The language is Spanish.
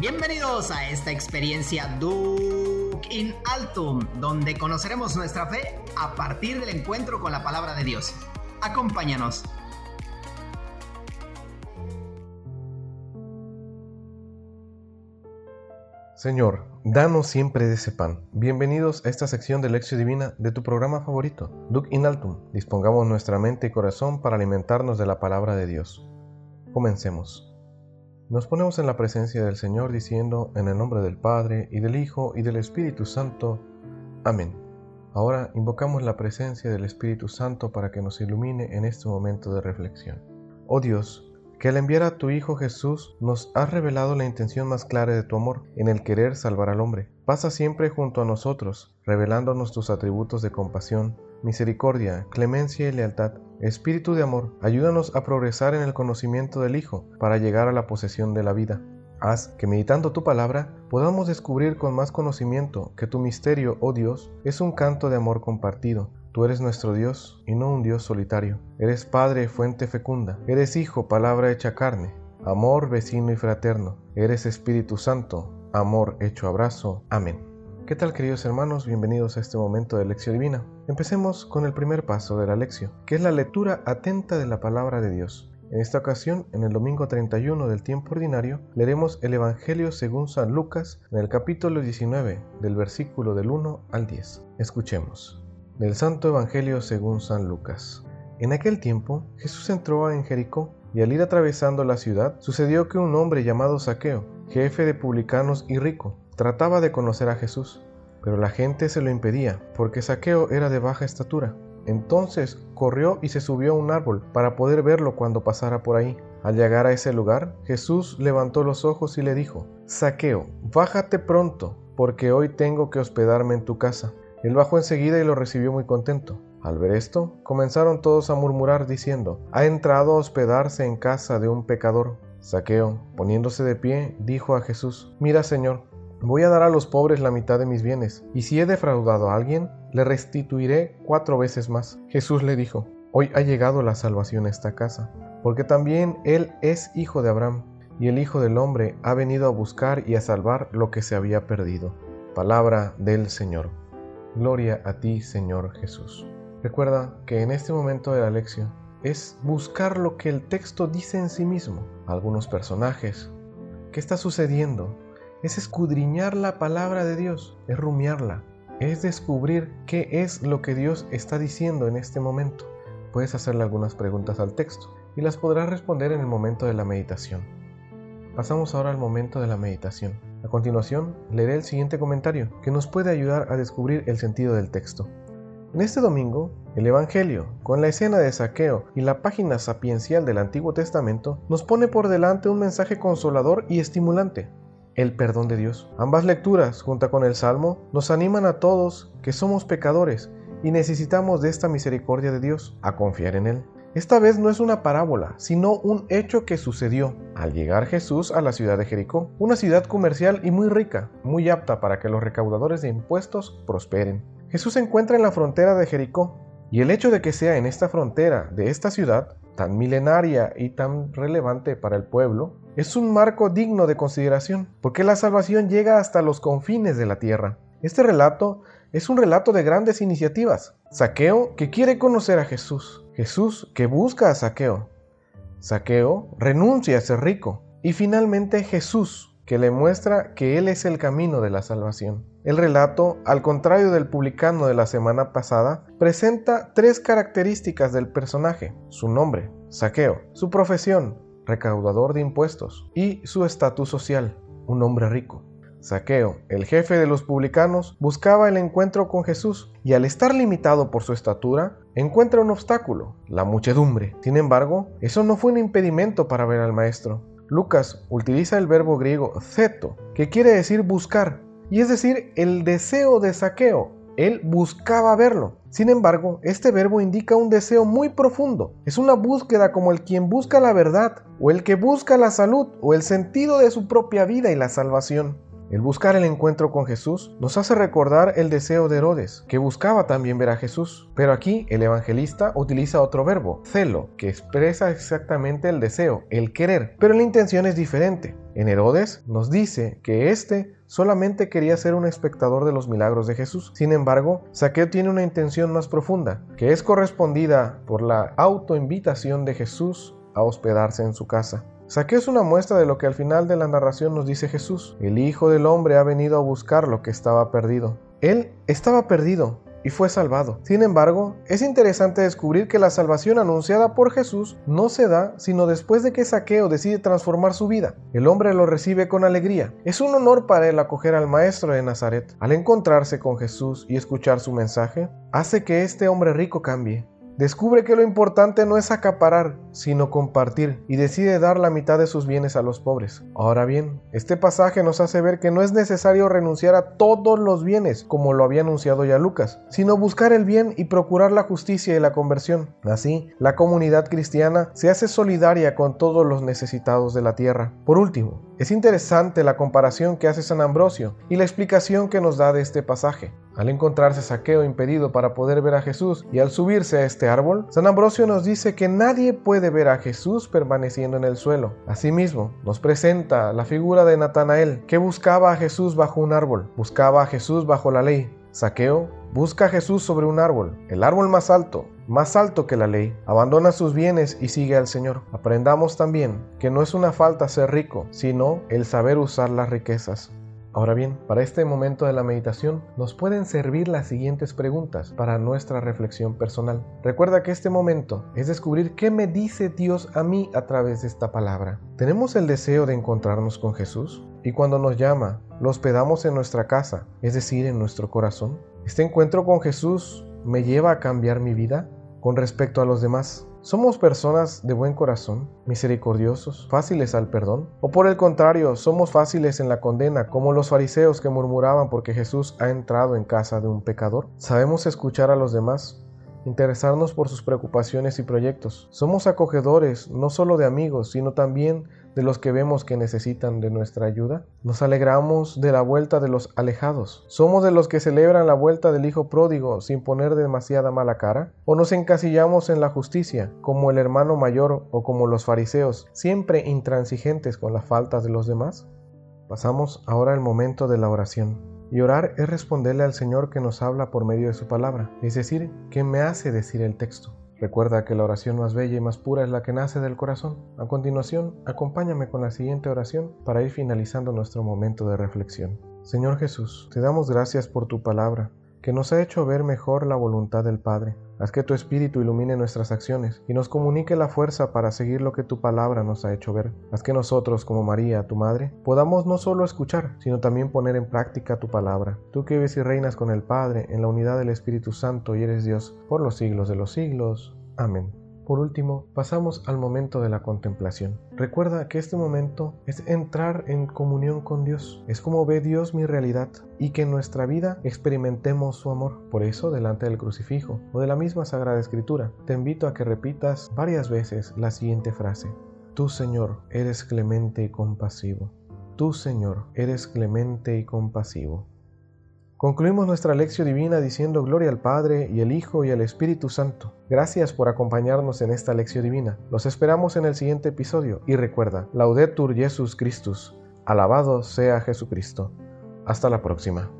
Bienvenidos a esta experiencia Duke in Altum, donde conoceremos nuestra fe a partir del encuentro con la palabra de Dios. Acompáñanos. Señor, danos siempre de ese pan. Bienvenidos a esta sección de Lección Divina de tu programa favorito, Duc in Altum. Dispongamos nuestra mente y corazón para alimentarnos de la palabra de Dios. Comencemos. Nos ponemos en la presencia del Señor diciendo, en el nombre del Padre, y del Hijo, y del Espíritu Santo. Amén. Ahora invocamos la presencia del Espíritu Santo para que nos ilumine en este momento de reflexión. Oh Dios, que al enviar a tu Hijo Jesús nos has revelado la intención más clara de tu amor en el querer salvar al hombre. Pasa siempre junto a nosotros, revelándonos tus atributos de compasión, misericordia, clemencia y lealtad. Espíritu de amor, ayúdanos a progresar en el conocimiento del Hijo para llegar a la posesión de la vida. Haz que meditando tu palabra podamos descubrir con más conocimiento que tu misterio, oh Dios, es un canto de amor compartido, Tú eres nuestro Dios y no un Dios solitario. Eres Padre, fuente fecunda. Eres Hijo, palabra hecha carne. Amor, vecino y fraterno. Eres Espíritu Santo, amor hecho abrazo. Amén. ¿Qué tal queridos hermanos? Bienvenidos a este momento de lección divina. Empecemos con el primer paso de la lección, que es la lectura atenta de la palabra de Dios. En esta ocasión, en el domingo 31 del tiempo ordinario, leeremos el Evangelio según San Lucas en el capítulo 19, del versículo del 1 al 10. Escuchemos. Del Santo Evangelio según San Lucas. En aquel tiempo Jesús entró en Jericó y al ir atravesando la ciudad sucedió que un hombre llamado Saqueo, jefe de publicanos y rico, trataba de conocer a Jesús, pero la gente se lo impedía porque Saqueo era de baja estatura. Entonces corrió y se subió a un árbol para poder verlo cuando pasara por ahí. Al llegar a ese lugar, Jesús levantó los ojos y le dijo, Saqueo, bájate pronto, porque hoy tengo que hospedarme en tu casa. Él bajó enseguida y lo recibió muy contento. Al ver esto, comenzaron todos a murmurar diciendo, ha entrado a hospedarse en casa de un pecador. Saqueo, poniéndose de pie, dijo a Jesús, mira Señor, voy a dar a los pobres la mitad de mis bienes, y si he defraudado a alguien, le restituiré cuatro veces más. Jesús le dijo, hoy ha llegado la salvación a esta casa, porque también él es hijo de Abraham, y el Hijo del Hombre ha venido a buscar y a salvar lo que se había perdido. Palabra del Señor. Gloria a ti, Señor Jesús. Recuerda que en este momento de la lección es buscar lo que el texto dice en sí mismo, algunos personajes, qué está sucediendo, es escudriñar la palabra de Dios, es rumiarla, es descubrir qué es lo que Dios está diciendo en este momento. Puedes hacerle algunas preguntas al texto y las podrás responder en el momento de la meditación. Pasamos ahora al momento de la meditación. A continuación, leeré el siguiente comentario que nos puede ayudar a descubrir el sentido del texto. En este domingo, el Evangelio, con la escena de saqueo y la página sapiencial del Antiguo Testamento, nos pone por delante un mensaje consolador y estimulante, el perdón de Dios. Ambas lecturas, junto con el Salmo, nos animan a todos que somos pecadores y necesitamos de esta misericordia de Dios, a confiar en Él. Esta vez no es una parábola, sino un hecho que sucedió al llegar Jesús a la ciudad de Jericó, una ciudad comercial y muy rica, muy apta para que los recaudadores de impuestos prosperen. Jesús se encuentra en la frontera de Jericó, y el hecho de que sea en esta frontera de esta ciudad, tan milenaria y tan relevante para el pueblo, es un marco digno de consideración, porque la salvación llega hasta los confines de la tierra. Este relato es un relato de grandes iniciativas. Saqueo que quiere conocer a Jesús, Jesús que busca a Saqueo. Saqueo renuncia a ser rico. Y finalmente Jesús que le muestra que Él es el camino de la salvación. El relato, al contrario del publicano de la semana pasada, presenta tres características del personaje. Su nombre, Saqueo, su profesión, recaudador de impuestos, y su estatus social, un hombre rico. Saqueo, el jefe de los publicanos, buscaba el encuentro con Jesús y al estar limitado por su estatura, encuentra un obstáculo, la muchedumbre. Sin embargo, eso no fue un impedimento para ver al maestro. Lucas utiliza el verbo griego zeto, que quiere decir buscar, y es decir, el deseo de saqueo. Él buscaba verlo. Sin embargo, este verbo indica un deseo muy profundo. Es una búsqueda como el quien busca la verdad, o el que busca la salud, o el sentido de su propia vida y la salvación. El buscar el encuentro con Jesús nos hace recordar el deseo de Herodes, que buscaba también ver a Jesús. Pero aquí el evangelista utiliza otro verbo, celo, que expresa exactamente el deseo, el querer, pero la intención es diferente. En Herodes nos dice que éste solamente quería ser un espectador de los milagros de Jesús. Sin embargo, Saqueo tiene una intención más profunda, que es correspondida por la autoinvitación de Jesús a hospedarse en su casa. Saqueo es una muestra de lo que al final de la narración nos dice Jesús. El Hijo del Hombre ha venido a buscar lo que estaba perdido. Él estaba perdido y fue salvado. Sin embargo, es interesante descubrir que la salvación anunciada por Jesús no se da sino después de que Saqueo decide transformar su vida. El hombre lo recibe con alegría. Es un honor para él acoger al Maestro de Nazaret. Al encontrarse con Jesús y escuchar su mensaje, hace que este hombre rico cambie. Descubre que lo importante no es acaparar, sino compartir, y decide dar la mitad de sus bienes a los pobres. Ahora bien, este pasaje nos hace ver que no es necesario renunciar a todos los bienes, como lo había anunciado ya Lucas, sino buscar el bien y procurar la justicia y la conversión. Así, la comunidad cristiana se hace solidaria con todos los necesitados de la tierra. Por último, es interesante la comparación que hace San Ambrosio y la explicación que nos da de este pasaje. Al encontrarse saqueo impedido para poder ver a Jesús y al subirse a este árbol, San Ambrosio nos dice que nadie puede ver a Jesús permaneciendo en el suelo. Asimismo, nos presenta la figura de Natanael, que buscaba a Jesús bajo un árbol, buscaba a Jesús bajo la ley. Saqueo busca a Jesús sobre un árbol, el árbol más alto, más alto que la ley. Abandona sus bienes y sigue al Señor. Aprendamos también que no es una falta ser rico, sino el saber usar las riquezas. Ahora bien, para este momento de la meditación nos pueden servir las siguientes preguntas para nuestra reflexión personal. Recuerda que este momento es descubrir qué me dice Dios a mí a través de esta palabra. ¿Tenemos el deseo de encontrarnos con Jesús? Y cuando nos llama, lo hospedamos en nuestra casa, es decir, en nuestro corazón. ¿Este encuentro con Jesús me lleva a cambiar mi vida con respecto a los demás? ¿Somos personas de buen corazón, misericordiosos, fáciles al perdón? ¿O por el contrario, somos fáciles en la condena, como los fariseos que murmuraban porque Jesús ha entrado en casa de un pecador? ¿Sabemos escuchar a los demás? interesarnos por sus preocupaciones y proyectos. Somos acogedores no solo de amigos, sino también de los que vemos que necesitan de nuestra ayuda? ¿Nos alegramos de la vuelta de los alejados? ¿Somos de los que celebran la vuelta del Hijo pródigo sin poner demasiada mala cara? ¿O nos encasillamos en la justicia, como el hermano mayor o como los fariseos, siempre intransigentes con las faltas de los demás? Pasamos ahora al momento de la oración. Y orar es responderle al Señor que nos habla por medio de su palabra, es decir, que me hace decir el texto. Recuerda que la oración más bella y más pura es la que nace del corazón. A continuación, acompáñame con la siguiente oración para ir finalizando nuestro momento de reflexión. Señor Jesús, te damos gracias por tu palabra, que nos ha hecho ver mejor la voluntad del Padre. Haz que tu Espíritu ilumine nuestras acciones y nos comunique la fuerza para seguir lo que tu palabra nos ha hecho ver. Haz que nosotros, como María, tu Madre, podamos no solo escuchar, sino también poner en práctica tu palabra. Tú que vives y reinas con el Padre en la unidad del Espíritu Santo y eres Dios por los siglos de los siglos. Amén. Por último, pasamos al momento de la contemplación. Recuerda que este momento es entrar en comunión con Dios. Es como ve Dios mi realidad y que en nuestra vida experimentemos su amor. Por eso, delante del crucifijo o de la misma Sagrada Escritura, te invito a que repitas varias veces la siguiente frase. Tú, Señor, eres clemente y compasivo. Tú, Señor, eres clemente y compasivo. Concluimos nuestra lección divina diciendo gloria al Padre y al Hijo y al Espíritu Santo. Gracias por acompañarnos en esta lección divina. Los esperamos en el siguiente episodio y recuerda, Laudetur Jesus Christus. Alabado sea Jesucristo. Hasta la próxima.